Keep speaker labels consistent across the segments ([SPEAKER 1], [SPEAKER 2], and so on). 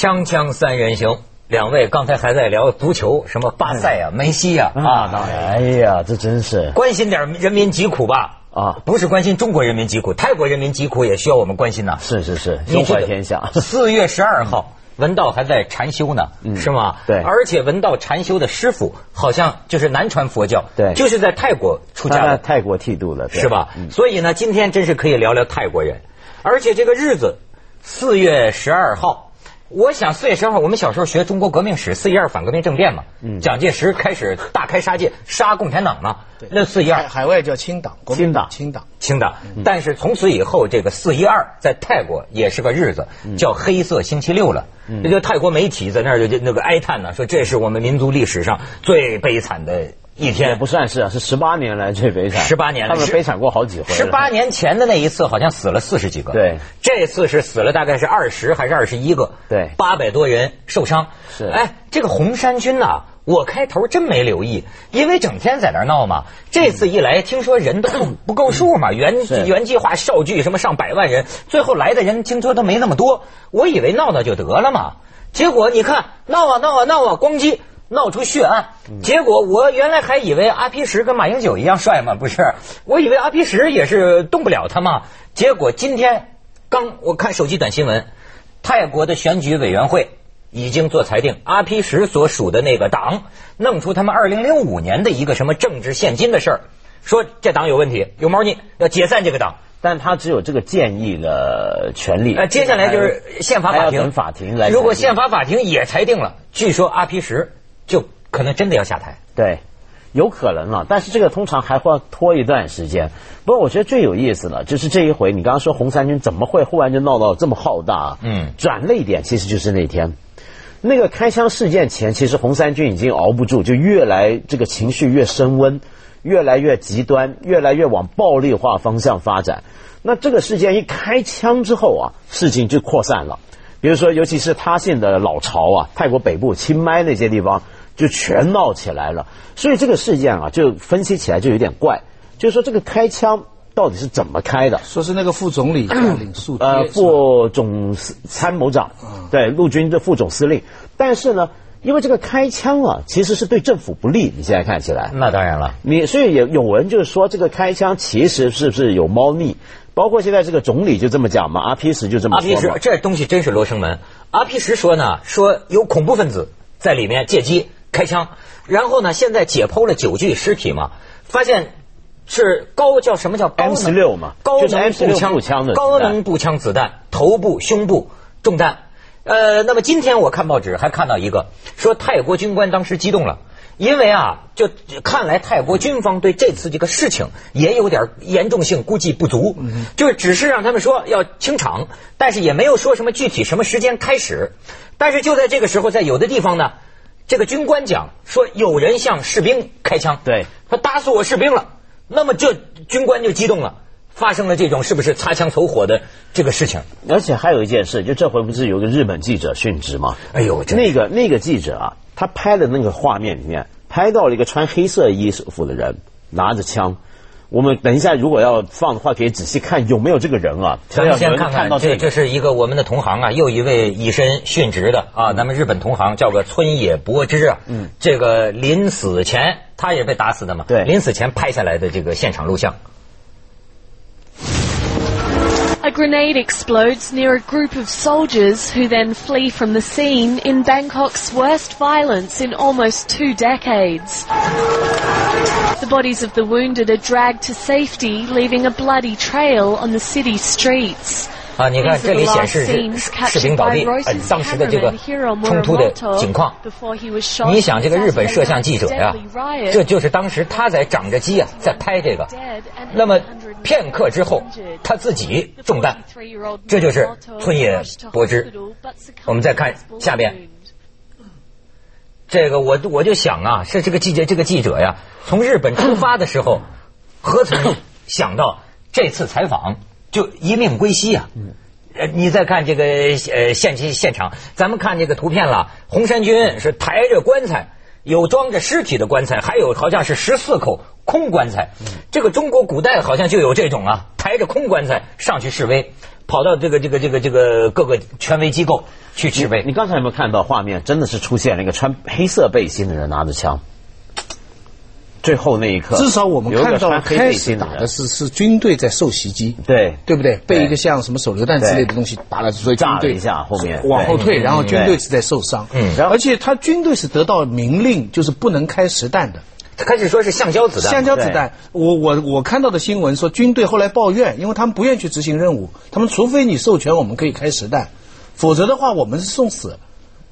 [SPEAKER 1] 锵锵三人行，两位刚才还在聊足球，什么巴塞啊、梅西啊
[SPEAKER 2] 啊，当然，哎呀，这真是
[SPEAKER 1] 关心点人民疾苦吧？
[SPEAKER 2] 啊，
[SPEAKER 1] 不是关心中国人民疾苦，泰国人民疾苦也需要我们关心呐。
[SPEAKER 2] 是是是，胸怀天下。
[SPEAKER 1] 四月十二号，文道还在禅修呢，是吗？
[SPEAKER 2] 对，
[SPEAKER 1] 而且文道禅修的师傅好像就是南传佛教，
[SPEAKER 2] 对，
[SPEAKER 1] 就是在泰国出家的，
[SPEAKER 2] 泰国剃度的，
[SPEAKER 1] 是吧？所以呢，今天真是可以聊聊泰国人，而且这个日子四月十二号。我想四月十号，我们小时候学中国革命史，四一二反革命政变嘛，蒋介石开始大开杀戒，杀共产党嘛。那四一二，
[SPEAKER 3] 海外叫清党，
[SPEAKER 2] 清党，
[SPEAKER 3] 清党，
[SPEAKER 1] 清党。但是从此以后，这个四一二在泰国也是个日子，叫黑色星期六了。那就泰国媒体在那儿就那个哀叹呢，说这是我们民族历史上最悲惨的。一天也
[SPEAKER 2] 不算是啊，是十八年来最悲惨。
[SPEAKER 1] 十八年，
[SPEAKER 2] 他们悲惨过好几回。
[SPEAKER 1] 十八年前的那一次好像死了四十几个，
[SPEAKER 2] 对，
[SPEAKER 1] 这次是死了大概是二十还是二十一个，
[SPEAKER 2] 对，
[SPEAKER 1] 八百多人受伤。
[SPEAKER 2] 是，
[SPEAKER 1] 哎，这个红衫军呐，我开头真没留意，因为整天在那闹嘛。这次一来，听说人都不够数嘛，原原计划少聚什么上百万人，最后来的人听说都没那么多，我以为闹闹就得了嘛，结果你看闹啊闹啊闹啊，咣叽。闹出血案，结果我原来还以为阿皮什跟马英九一样帅嘛，不是？我以为阿皮什也是动不了他嘛。结果今天刚我看手机短新闻，泰国的选举委员会已经做裁定，阿皮什所属的那个党弄出他们二零零五年的一个什么政治现金的事儿，说这党有问题，有猫腻，要解散这个党。
[SPEAKER 2] 但他只有这个建议的权利。
[SPEAKER 1] 呃，接下来就是宪法法庭，
[SPEAKER 2] 法庭来。
[SPEAKER 1] 如果宪法法庭也裁定了，据说阿皮什。就可能真的要下台，
[SPEAKER 2] 对，有可能了，但是这个通常还会拖一段时间。不过我觉得最有意思的，就是这一回，你刚刚说红三军怎么会忽然就闹到这么浩大？嗯，转泪点其实就是那天，那个开枪事件前，其实红三军已经熬不住，就越来这个情绪越升温，越来越极端，越来越往暴力化方向发展。那这个事件一开枪之后啊，事情就扩散了。比如说，尤其是他县的老巢啊，泰国北部清迈那些地方。就全闹起来了，所以这个事件啊，就分析起来就有点怪。就是说，这个开枪到底是怎么开的？
[SPEAKER 3] 说是那个副总理 领宿，
[SPEAKER 2] 呃，副总参谋长，对，陆军的副总司令。但是呢，因为这个开枪啊，其实是对政府不利。你现在看起来，
[SPEAKER 1] 那当然了。
[SPEAKER 2] 你所以有有人就是说，这个开枪其实是不是有猫腻？包括现在这个总理就这么讲嘛，阿皮什就这么说。阿
[SPEAKER 1] 皮什这东西真是罗生门。阿皮什说呢，说有恐怖分子在里面借机。开枪，然后呢？现在解剖了九具尸体嘛，发现是高叫什么叫
[SPEAKER 2] M 十六嘛，
[SPEAKER 1] 高能步枪
[SPEAKER 2] 的
[SPEAKER 1] 高能步枪子弹，头部、胸部中弹。呃，那么今天我看报纸还看到一个说泰国军官当时激动了，因为啊，就看来泰国军方对这次这个事情也有点严重性估计不足，就是只是让他们说要清场，但是也没有说什么具体什么时间开始。但是就在这个时候，在有的地方呢。这个军官讲说，有人向士兵开枪，
[SPEAKER 2] 对，
[SPEAKER 1] 他打死我士兵了，那么这军官就激动了，发生了这种是不是擦枪走火的这个事情？
[SPEAKER 2] 而且还有一件事，就这回不是有个日本记者殉职吗？哎呦，那个那个记者啊，他拍的那个画面里面，拍到了一个穿黑色衣服的人拿着枪。我们等一下，如果要放的话，可以仔细看有没有这个人啊。
[SPEAKER 1] 咱们先看看，这这是一个我们的同行啊，又一位以身殉职的啊，咱们日本同行叫个村野博之啊。嗯，这个临死前他也被打死的嘛。
[SPEAKER 2] 对，
[SPEAKER 1] 临死前拍下来的这个现场录像。
[SPEAKER 4] A grenade explodes near a group of soldiers who then flee from the scene in Bangkok's worst violence in almost two decades. The bodies of the wounded are dragged to safety, leaving a bloody trail on the city streets.
[SPEAKER 1] 啊，你看这里显示是士兵倒地，呃，当时的这个冲突的情况。你想这个日本摄像记者呀，这就是当时他在长着鸡啊，在拍这个。那么片刻之后，他自己中弹，这就是村野博之。我们再看下边，这个我我就想啊，是这个记者这个记者呀，从日本出发的时候，何曾想到这次采访？就一命归西啊！呃，你再看这个呃现现现场，咱们看这个图片了。红衫军是抬着棺材，有装着尸体的棺材，还有好像是十四口空棺材。这个中国古代好像就有这种啊，抬着空棺材上去示威，跑到这个这个这个这个各个权威机构去示威。
[SPEAKER 2] 你刚才有没有看到画面？真的是出现了一个穿黑色背心的人拿着枪。最后那一刻，
[SPEAKER 3] 至少我们看到
[SPEAKER 2] 黑
[SPEAKER 3] 开始打的是是军队在受袭击，
[SPEAKER 2] 对
[SPEAKER 3] 对不对？被一个像什么手榴弹之类的东西打了，所以军队
[SPEAKER 2] 炸了一下后面。
[SPEAKER 3] 往后退，然后军队是在受伤。
[SPEAKER 1] 嗯
[SPEAKER 3] 而且他军队是得到明令，就是不能开实弹的。
[SPEAKER 1] 开始说是橡胶子弹，
[SPEAKER 3] 橡胶子弹，我我我看到的新闻说，军队后来抱怨，因为他们不愿意去执行任务，他们除非你授权我们可以开实弹，否则的话我们是送死，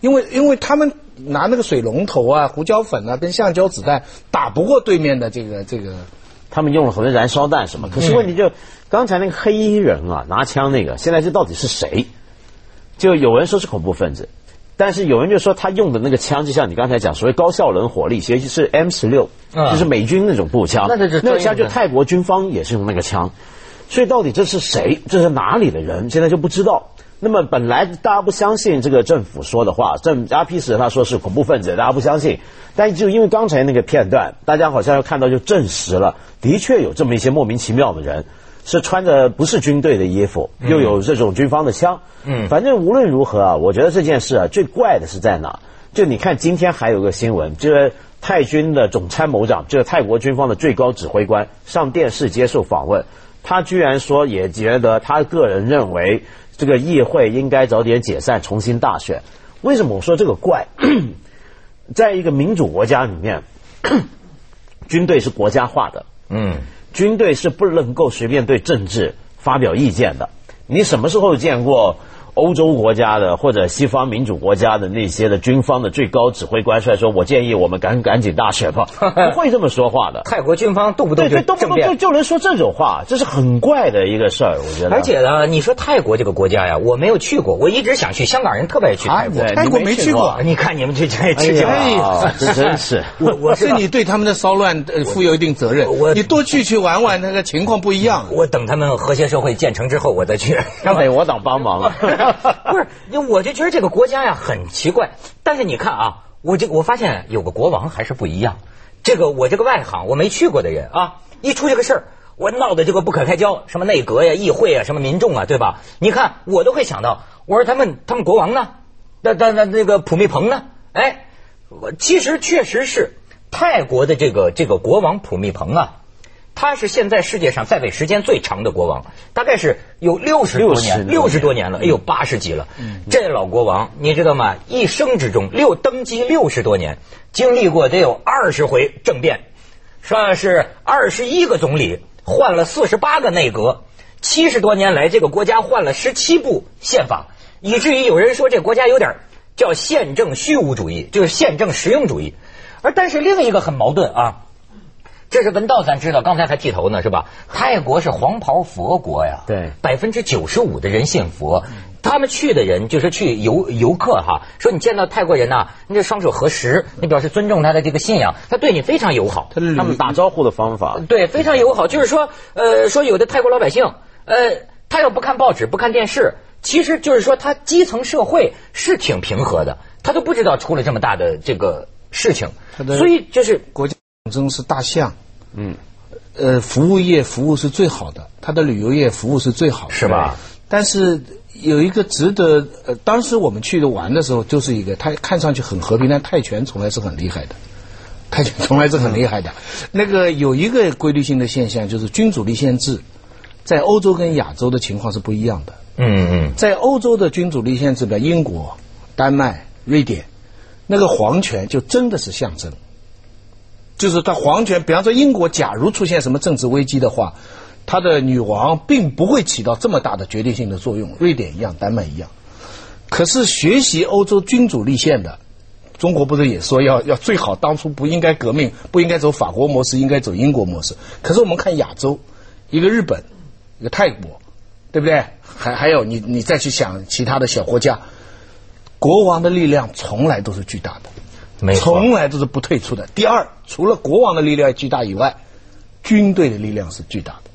[SPEAKER 3] 因为因为他们拿那个水龙头啊、胡椒粉啊跟橡胶子弹打不过对面的这个这个。
[SPEAKER 2] 他们用了很多燃烧弹什么，可是问题就刚才那个黑衣人啊，拿枪那个，现在这到底是谁？就有人说是恐怖分子，但是有人就说他用的那个枪，就像你刚才讲，所谓高效能火力，其实是 M 十六，
[SPEAKER 1] 嗯
[SPEAKER 2] 就是美军那种步枪。
[SPEAKER 1] 那这
[SPEAKER 2] 那个枪就泰国军方也是用那个枪，所以到底这是谁？这是哪里的人？现在就不知道。那么本来大家不相信这个政府说的话，政阿皮什他说是恐怖分子，大家不相信。但就因为刚才那个片段，大家好像又看到就证实了，的确有这么一些莫名其妙的人，是穿着不是军队的衣服，又有这种军方的枪。
[SPEAKER 1] 嗯
[SPEAKER 2] 反正无论如何啊，我觉得这件事啊最怪的是在哪？就你看今天还有个新闻，就是泰军的总参谋长，就是泰国军方的最高指挥官上电视接受访问，他居然说也觉得他个人认为这个议会应该早点解散，重新大选。为什么我说这个怪？在一个民主国家里面，军队是国家化的，
[SPEAKER 1] 嗯，
[SPEAKER 2] 军队是不能够随便对政治发表意见的。你什么时候见过欧洲国家的或者西方民主国家的那些的军方的最高指挥官出来说：“我建议我们赶赶紧大选吧。”不会这么说话的。
[SPEAKER 1] 泰国军方动不动
[SPEAKER 2] 对对，
[SPEAKER 1] 就政变
[SPEAKER 2] 动不动就。就能说这种话，这是很怪的一个事儿，我觉得。
[SPEAKER 1] 而且呢，你说泰国这个国家呀，我没有去过，我一直想去。香港人特别爱去泰国。
[SPEAKER 3] 泰国
[SPEAKER 2] 没去
[SPEAKER 3] 过
[SPEAKER 2] 过，
[SPEAKER 1] 你看你们这这
[SPEAKER 2] 哎
[SPEAKER 1] 这这，
[SPEAKER 2] 呀，真是。
[SPEAKER 3] 我我是你对他们的骚乱呃负有一定责任
[SPEAKER 1] 我，
[SPEAKER 3] 你多去去玩玩，那个情况不一样。
[SPEAKER 1] 我等他们和谐社会建成之后，我再去。
[SPEAKER 2] 那得我党帮忙了。
[SPEAKER 1] 不是，因为我就觉得这个国家呀很奇怪。但是你看啊，我这我发现有个国王还是不一样。这个我这个外行，我没去过的人啊，一出这个事儿，我闹得这个不可开交，什么内阁呀、议会啊、什么民众啊，对吧？你看我都会想到，我说他们他们国王呢？那那那那个普密蓬呢？哎，我其实确实是泰国的这个这个国王普密蓬啊。他是现在世界上在位时间最长的国王，大概是有六十多年，六十多年了，哎呦，八十几了。这老国王你知道吗？一生之中六登基六十多年，经历过得有二十回政变，说是二十一个总理，换了四十八个内阁，七十多年来这个国家换了十七部宪法，以至于有人说这国家有点叫宪政虚无主义，就是宪政实用主义。而但是另一个很矛盾啊。这是文道，咱知道，刚才还剃头呢，是吧？泰国是黄袍佛国呀，
[SPEAKER 2] 对。
[SPEAKER 1] 百分之九十五的人信佛，他们去的人就是去游游客哈，说你见到泰国人呐、你这双手合十，你表示尊重他的这个信仰，他对你非常友好，
[SPEAKER 3] 他
[SPEAKER 2] 他们打招呼的方法，
[SPEAKER 1] 对，非常友好。就是说，呃，说有的泰国老百姓，呃，他要不看报纸、不看电视，其实就是说他基层社会是挺平和的，他都不知道出了这么大的这个事情。所以就是
[SPEAKER 3] 国家象征是大象，
[SPEAKER 2] 嗯，
[SPEAKER 3] 呃，服务业服务是最好的，它的旅游业服务是最好的，
[SPEAKER 1] 是吧？
[SPEAKER 3] 但是有一个值得，呃，当时我们去的玩的时候，就是一个它看上去很和平，但泰拳从来是很厉害的，泰拳从来是很厉害的。那个有一个规律性的现象，就是君主立宪制，在欧洲跟亚洲的情况是不一样的。
[SPEAKER 1] 嗯嗯。
[SPEAKER 3] 在欧洲的君主立宪制，比如英国、丹麦、瑞典，那个皇权就真的是象征。就是他皇权，比方说英国，假如出现什么政治危机的话，他的女王并不会起到这么大的决定性的作用。瑞典一样，丹麦一样。可是学习欧洲君主立宪的，中国不是也说要 要最好当初不应该革命，不应该走法国模式，应该走英国模式。可是我们看亚洲，一个日本，一个泰国，对不对？还还有你你再去想其他的小国家，国王的力量从来都是巨大的。
[SPEAKER 1] 没
[SPEAKER 3] 从来都是不退出的。第二，除了国王的力量巨大以外，军队的力量是巨大的。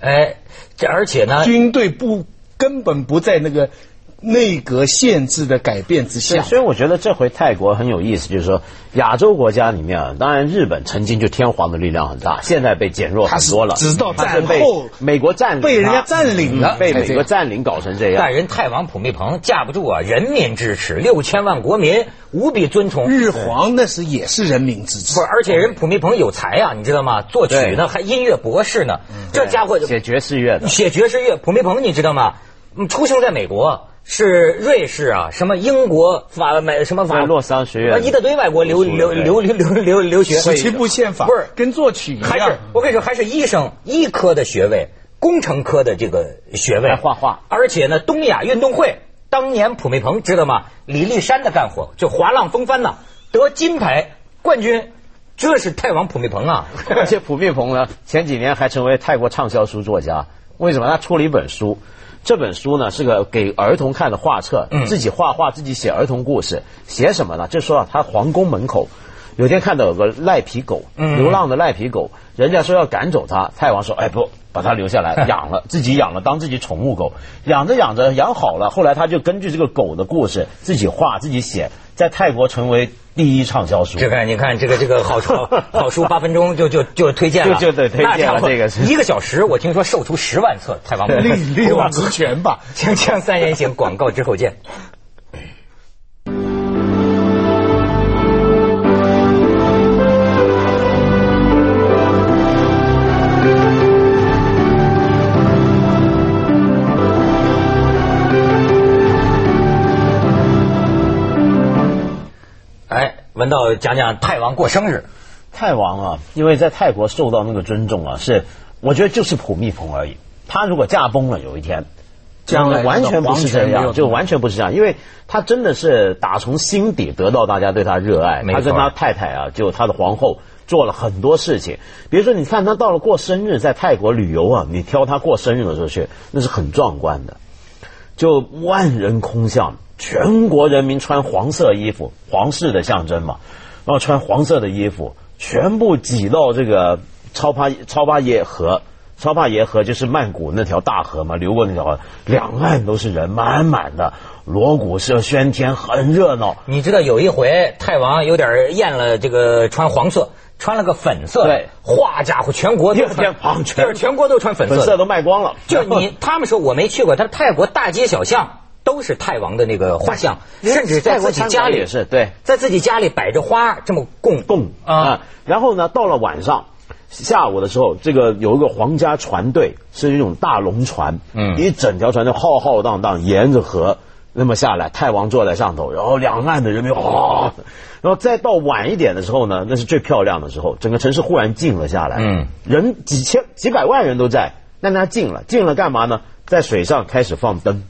[SPEAKER 1] 哎，这而且呢，
[SPEAKER 3] 军队不根本不在那个内阁限制的改变之下，
[SPEAKER 2] 所以我觉得这回泰国很有意思，就是说亚洲国家里面啊，当然日本曾经就天皇的力量很大，现在被减弱很多了，
[SPEAKER 3] 直到战
[SPEAKER 2] 后美国占领，
[SPEAKER 3] 被人家占领了，
[SPEAKER 2] 被美国占领搞成这样。
[SPEAKER 1] 但人泰王普密蓬架不住啊，人民支持，六千万国民无比尊崇
[SPEAKER 3] 日皇，那是也是人民支持。
[SPEAKER 1] 不，而且人普密蓬有才啊，你知道吗？作曲呢，还音乐博士呢，这家伙
[SPEAKER 2] 写爵士乐的，
[SPEAKER 1] 写爵士乐。普密蓬你知道吗？出生在美国。是瑞士啊，什么英国法美什么法
[SPEAKER 2] 洛桑学院，
[SPEAKER 1] 一大堆外国留留留留留留留学。
[SPEAKER 3] 十七部宪法
[SPEAKER 1] 不是
[SPEAKER 3] 跟作曲一
[SPEAKER 1] 样，还是我跟你说，还是医生医科的学位，工程科的这个学位，
[SPEAKER 2] 画画。
[SPEAKER 1] 而且呢，东亚运动会当年普密蓬知道吗？李立山的干活就滑浪风帆呐，得金牌冠军，这是泰王普密蓬啊。
[SPEAKER 2] 而且普密蓬呢，前几年还成为泰国畅销书作家，为什么？他出了一本书。这本书呢是个给儿童看的画册，自己画画，自己写儿童故事，写什么呢？就说啊，他皇宫门口有天看到有个赖皮狗，流浪的赖皮狗，人家说要赶走它，太王说，哎不，把它留下来 养了，自己养了当自己宠物狗，养着养着养好了，后来他就根据这个狗的故事自己画自己写，在泰国成为。第一畅销书，
[SPEAKER 1] 这个你看，这个这个好书，好书八分钟就就就推荐了，
[SPEAKER 2] 就推荐了这个是。
[SPEAKER 1] 一个小时，我听说售出十万册，太王
[SPEAKER 3] 利利用职权吧，
[SPEAKER 1] 锵锵三人行，广告之后见。闻到讲讲泰王过生日，
[SPEAKER 2] 泰王啊，因为在泰国受到那个尊重啊，是我觉得就是普密蓬而已。他如果驾崩了，有一天，
[SPEAKER 3] 将来
[SPEAKER 2] 完全不是这样，就完全不是这样，因为他真的是打从心底得到大家对他热爱。他跟他太太啊，就他的皇后做了很多事情，比如说你看他到了过生日，在泰国旅游啊，你挑他过生日的时候去，那是很壮观的，就万人空巷。全国人民穿黄色衣服，皇室的象征嘛，然后穿黄色的衣服，全部挤到这个超帕超帕耶河，超帕耶河就是曼谷那条大河嘛，流过那条河，两岸都是人，满满的，锣鼓声喧天，很热闹。
[SPEAKER 1] 你知道有一回泰王有点厌了这个穿黄色，穿了个粉色，
[SPEAKER 2] 对，
[SPEAKER 1] 哗家伙，全国都
[SPEAKER 2] 全
[SPEAKER 1] 全全国都穿粉色，
[SPEAKER 2] 粉色都卖光了。
[SPEAKER 1] 就你他们说我没去过，他泰国大街小巷。都是泰王的那个画像，甚至在自己家里
[SPEAKER 2] 也是对，
[SPEAKER 1] 在自己家里摆着花这么供
[SPEAKER 2] 供啊。然后呢，到了晚上下午的时候，这个有一个皇家船队，是一种大龙船，嗯，一整条船就浩浩荡荡沿着河那么下来，泰王坐在上头，然后两岸的人民哗，然后再到晚一点的时候呢，那是最漂亮的时候，整个城市忽然静了下来，嗯，人几千几百万人都在，但他静了，静了干嘛呢？在水上开始放灯。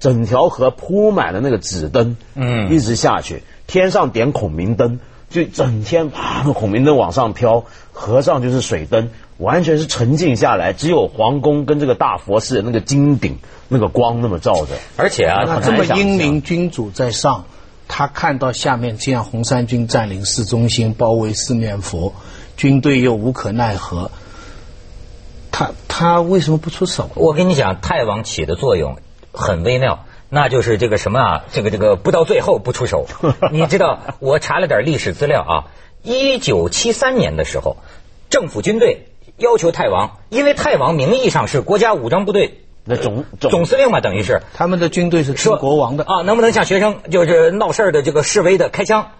[SPEAKER 2] 整条河铺满了那个纸灯，嗯，一直下去，天上点孔明灯，就整天啪，那孔明灯往上飘，河上就是水灯，完全是沉静下来，只有皇宫跟这个大佛寺那个金顶那个光那么照着，
[SPEAKER 1] 而且啊，
[SPEAKER 3] 这么英明君主在上，他看到下面这样红三军占领市中心，包围四面佛，军队又无可奈何，他他为什么不出手？
[SPEAKER 1] 我跟你讲，太王起的作用。很微妙，那就是这个什么啊，这个这个不到最后不出手。你知道，我查了点历史资料啊，一九七三年的时候，政府军队要求泰王，因为泰王名义上是国家武装部队
[SPEAKER 2] 那总
[SPEAKER 1] 总司令嘛，等于是
[SPEAKER 3] 他们的军队是听国王的
[SPEAKER 1] 啊，能不能向学生就是闹事儿的这个示威的开枪？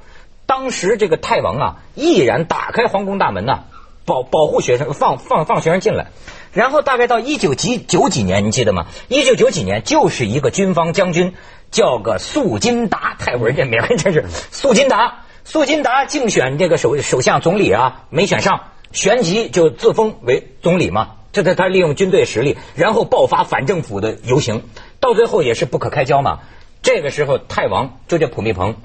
[SPEAKER 1] 当时这个泰王啊，毅然打开皇宫大门呐，保保护学生，放放放学生进来。然后大概到一九几九几年，你记得吗？一九九几年就是一个军方将军，叫个素金达，泰国人这名真是 素金达。素金达竞选这个首首相总理啊，没选上，旋即就自封为总理嘛。这他他利用军队实力，然后爆发反政府的游行，到最后也是不可开交嘛。这个时候，泰王就这普密蓬，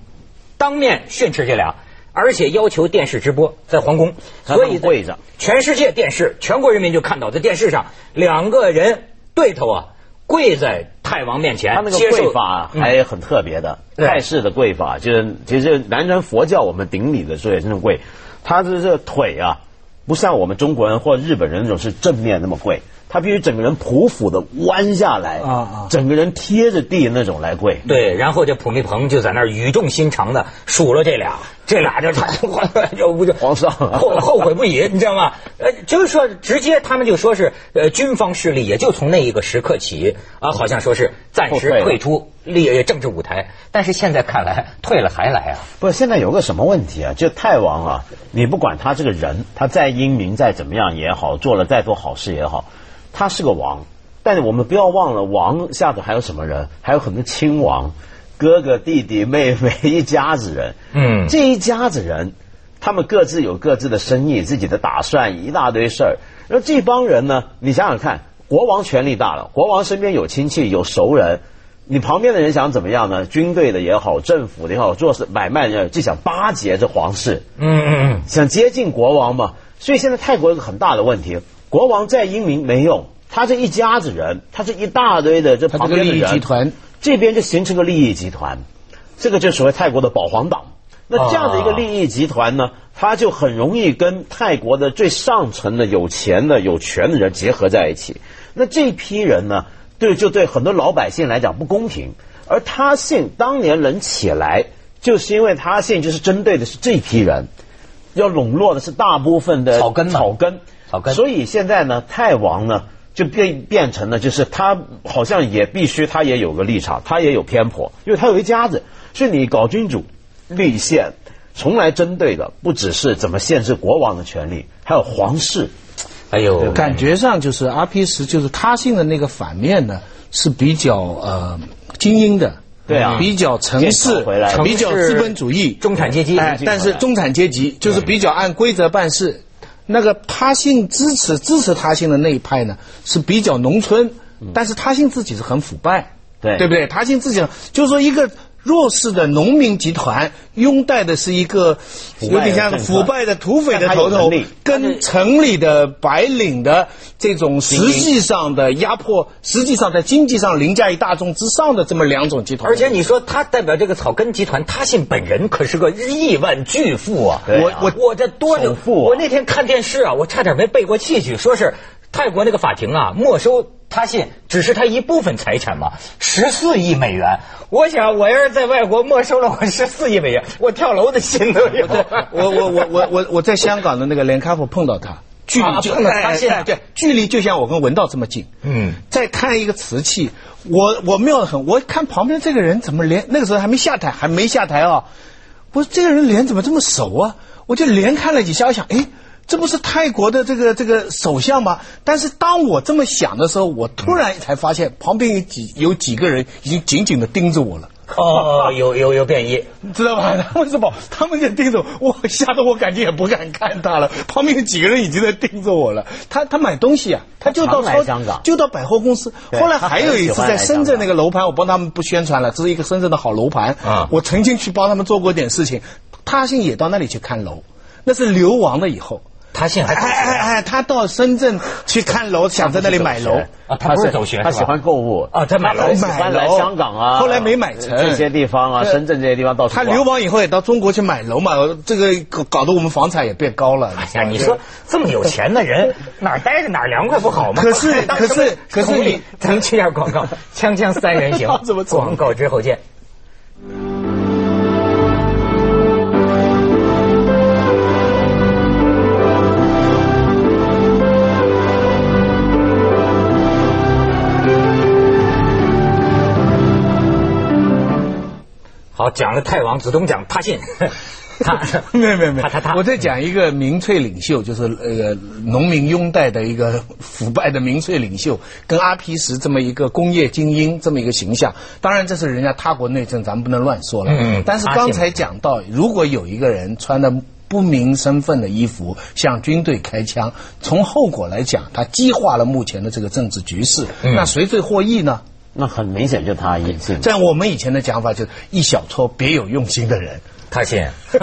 [SPEAKER 1] 当面训斥这俩。而且要求电视直播在皇宫，所以
[SPEAKER 2] 跪着，
[SPEAKER 1] 全世界电视，全国人民就看到在电视上两个人对头啊，跪在太王面前。
[SPEAKER 2] 他那个跪法还很特别的，泰式的跪法就是其实南传佛教我们顶礼的时候也是那种跪，他的这腿啊，不像我们中国人或日本人那种是正面那么跪。他必须整个人匍匐的弯下来
[SPEAKER 3] 啊啊
[SPEAKER 2] 整个人贴着地那种来跪。
[SPEAKER 1] 对，然后这普密蓬就在那儿语重心长的数落这俩，这俩就就不就
[SPEAKER 2] 皇上
[SPEAKER 1] 后后悔不已，你知道吗？呃，就是说直接他们就说是呃军方势力也就从那一个时刻起啊，好像说是暂时
[SPEAKER 2] 退
[SPEAKER 1] 出立政治舞台，但是现在看来退了还来啊。
[SPEAKER 2] 不是，现在有个什么问题啊？就泰王啊，你不管他这个人，他再英明再怎么样也好，做了再多好事也好，他是个王。但是我们不要忘了，王下头还有什么人？还有很多亲王，哥哥、弟弟、妹妹，一家子人。
[SPEAKER 1] 嗯
[SPEAKER 2] 这一家子人，他们各自有各自的生意、自己的打算，一大堆事儿。然后这帮人呢，你想想看，国王权力大了，国王身边有亲戚、有熟人，你旁边的人想怎么样呢？军队的也好，政府的也好，做事买卖的就想巴结这皇室，
[SPEAKER 1] 嗯嗯嗯，
[SPEAKER 2] 想接近国王嘛。所以现在泰国有个很大的问题，国王再英明没用，他这一家子人，他这一大堆的这旁边的人
[SPEAKER 3] 集团，
[SPEAKER 2] 这边就形成个利益集团，这个就所谓泰国的保皇党。那这样的一个利益集团呢，他就很容易跟泰国的最上层的有钱的、有权的人结合在一起。那这批人呢，对就对很多老百姓来讲不公平。而他信当年能起来，就是因为他信就是针对的是这批人，要笼络的是大部分的
[SPEAKER 1] 草根
[SPEAKER 2] 草根，
[SPEAKER 1] 草根。
[SPEAKER 2] 所以现在呢，泰王呢就变变成了，就是他好像也必须他也有个立场，他也有偏颇，因为他有一家子，所以你搞君主立宪，从来针对的不只是怎么限制国王的权利，还有皇室。
[SPEAKER 1] 还有，
[SPEAKER 3] 感觉上就是阿皮什，就是他性的那个反面呢，是比较呃精英的，
[SPEAKER 2] 对啊
[SPEAKER 3] 比较城市比较资本主义，
[SPEAKER 1] 中产阶级，
[SPEAKER 3] 哎，但是中产阶级就是比较按规则办事。那个他信支持支持他信的那一派呢，是比较农村，但是他信自己是很腐败，
[SPEAKER 2] 对
[SPEAKER 3] 对不对？他信自己就是说一个。弱势的农民集团拥戴的是一个有点像腐败的土匪的头头跟城里的白领的这种实际上的压迫，实际上在经济上凌驾于大众之上的这么两种集团。
[SPEAKER 1] 而且你说他代表这个草根集团，他信本人可是个亿万巨富啊！我我我这多
[SPEAKER 2] 首富啊
[SPEAKER 1] 我那天看电视啊，我差点没背过气去，说是泰国那个法庭啊没收他信，只是他一部分财产嘛，十四亿美元。我想我要是在外国没收了我十四亿美元，我跳楼的心都有。
[SPEAKER 3] 我我我我我我在香港的那个连卡普碰到他，距离就
[SPEAKER 1] 啊碰到他现在
[SPEAKER 3] 哎哎对，距离就像我跟文道这么近。
[SPEAKER 1] 嗯，
[SPEAKER 3] 再看一个瓷器，我我妙得很，我看旁边这个人怎么连那个时候还没下台，还没下台啊，我说这个人脸怎么这么熟啊？我就连看了几下，我想，哎。这不是泰国的这个这个首相吗？但是当我这么想的时候，我突然才发现旁边有几有几个人已经紧紧的盯着我了。
[SPEAKER 1] 哦，有有有变异，
[SPEAKER 3] 知道吧？他们是保，他们就盯着我，我吓得我感觉也不敢看他了。旁边有几个人已经在盯着我了。他他买东西啊，他就到超
[SPEAKER 2] 香港
[SPEAKER 3] 就到百货公司。后来还有一次在深圳那
[SPEAKER 2] 个，
[SPEAKER 3] 楼盘，我帮他们不宣传了，这是一个深圳的好楼盘
[SPEAKER 1] 啊
[SPEAKER 3] 我曾经去帮他们做过点事情，他信也到那里去看楼，那是流亡了以后。
[SPEAKER 1] 他信还
[SPEAKER 3] 哎哎哎，他到深圳去看楼，想在那里买楼。
[SPEAKER 1] 啊，他不是走学，
[SPEAKER 2] 他喜欢购物
[SPEAKER 1] 啊他买楼
[SPEAKER 2] 喜欢来香港啊，
[SPEAKER 3] 后来没买成
[SPEAKER 2] 这些地方啊，深圳这些地方到处
[SPEAKER 3] 他流亡以后也到中国去买楼嘛，这个搞搞得我们房产也变高了。
[SPEAKER 1] 哎呀，你说这么有钱的人 哪儿待着哪儿凉快不好吗？
[SPEAKER 3] 可是可是可是你
[SPEAKER 1] 咱们去下广告，锵锵三人行
[SPEAKER 3] 怎么，走
[SPEAKER 1] 广告之后见。好，讲了太王子东讲他信，他
[SPEAKER 3] 没有没有没有，
[SPEAKER 1] 他他他，
[SPEAKER 3] 我在讲一个民粹领袖，就是呃农民拥戴的一个腐败的民粹领袖，跟阿皮什这么一个工业精英这么一个形象。当然这是人家他国内政，咱们不能乱说了。
[SPEAKER 1] 嗯
[SPEAKER 3] 但是刚才讲到，如果有一个人穿的不明身份的衣服向军队开枪，从后果来讲，他激化了目前的这个政治局势。
[SPEAKER 1] 嗯
[SPEAKER 3] 那谁最获益呢？
[SPEAKER 2] 那很明显就他一信。
[SPEAKER 3] 在我们以前的讲法，就是一小撮别有用心的人。
[SPEAKER 1] 他信，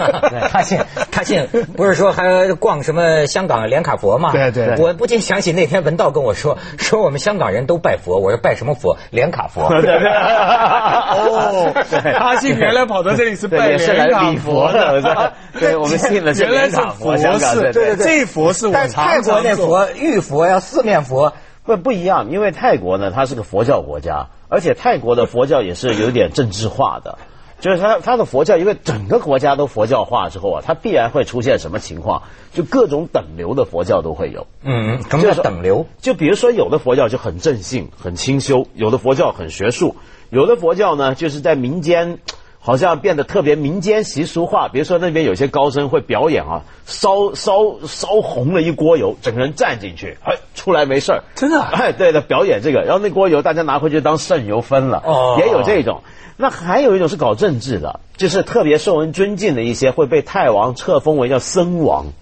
[SPEAKER 1] 他信，他信，不是说还逛什么香港连卡佛吗？
[SPEAKER 3] 对对
[SPEAKER 1] 我不禁想起那天文道跟我说，说我们香港人都拜佛，我说拜什么佛？连卡佛。
[SPEAKER 3] 哦，他信原来跑到这里是拜
[SPEAKER 2] 对也是来
[SPEAKER 3] 联卡
[SPEAKER 2] 礼佛的，是吧对我们信了是
[SPEAKER 3] 原来
[SPEAKER 2] 卡佛，
[SPEAKER 3] 佛
[SPEAKER 2] 香港
[SPEAKER 3] 寺，
[SPEAKER 2] 对对
[SPEAKER 3] 这佛是我
[SPEAKER 1] 但泰国那。佛玉佛呀、四面佛。
[SPEAKER 2] 不不一样，因为泰国呢，它是个佛教国家，而且泰国的佛教也是有点政治化的。就是它它的佛教，因为整个国家都佛教化之后啊，它必然会出现什么情况？就各种等流的佛教都会有。
[SPEAKER 1] 嗯，什么叫等流？
[SPEAKER 2] 就比如说，有的佛教就很正性、很清修；有的佛教很学术；有的佛教呢，就是在民间。好像变得特别民间习俗化，比如说那边有些高僧会表演啊，烧烧烧红了一锅油，整个人站进去，哎，出来没事儿，
[SPEAKER 3] 真的，
[SPEAKER 2] 哎，对的，表演这个，然后那锅油大家拿回去当圣油分了，哦，也有这种。那还有一种是搞政治的，就是特别受人尊敬的一些会被太王册封为叫僧王，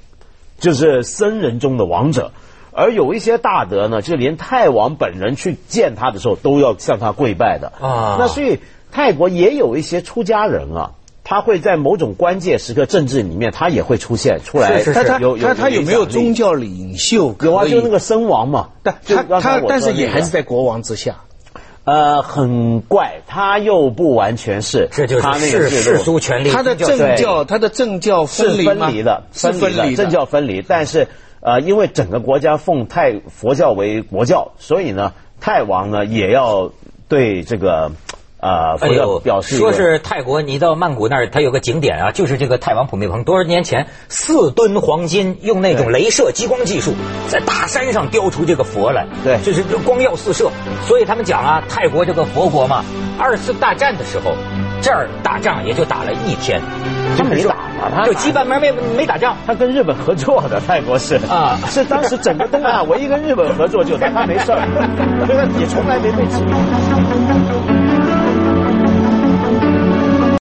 [SPEAKER 2] 就是僧人中的王者，而有一些大德呢，就连太王本人去见他的时候都要向他跪拜的。啊，那所以。泰国也有一些出家人啊，他会在某种关键时刻政治里面，他也会出现出来。
[SPEAKER 3] 他他他他有没有宗教领袖？
[SPEAKER 2] 有啊，就那个僧王嘛。
[SPEAKER 3] 但他他但是也还是在国王之下。
[SPEAKER 2] 呃，很怪，他又不完全是。
[SPEAKER 1] 这就是世世俗权利。
[SPEAKER 3] 他的政教，他的政教分离
[SPEAKER 2] 分离的，
[SPEAKER 3] 是分离
[SPEAKER 2] 政教分离。但是呃，因为整个国家奉泰佛教为国教，所以呢，泰王呢也要对这个。啊，哎呦，表示
[SPEAKER 1] 说是泰国，你到曼谷那儿，它有个景点啊，就是这个泰王普密蓬，多少年前四吨黄金用那种镭射激光技术在大山上雕出这个佛来，
[SPEAKER 2] 对，
[SPEAKER 1] 就是光耀四射。所以他们讲啊，泰国这个佛国嘛，二次大战的时候这儿打仗也就打了一天，
[SPEAKER 2] 就没打嘛，他
[SPEAKER 1] 就基本没没没打仗，
[SPEAKER 2] 他跟日本合作的泰国是啊，是当时整个东南亚唯一跟日本合作，就但他没事儿，这个也从来没被殖民。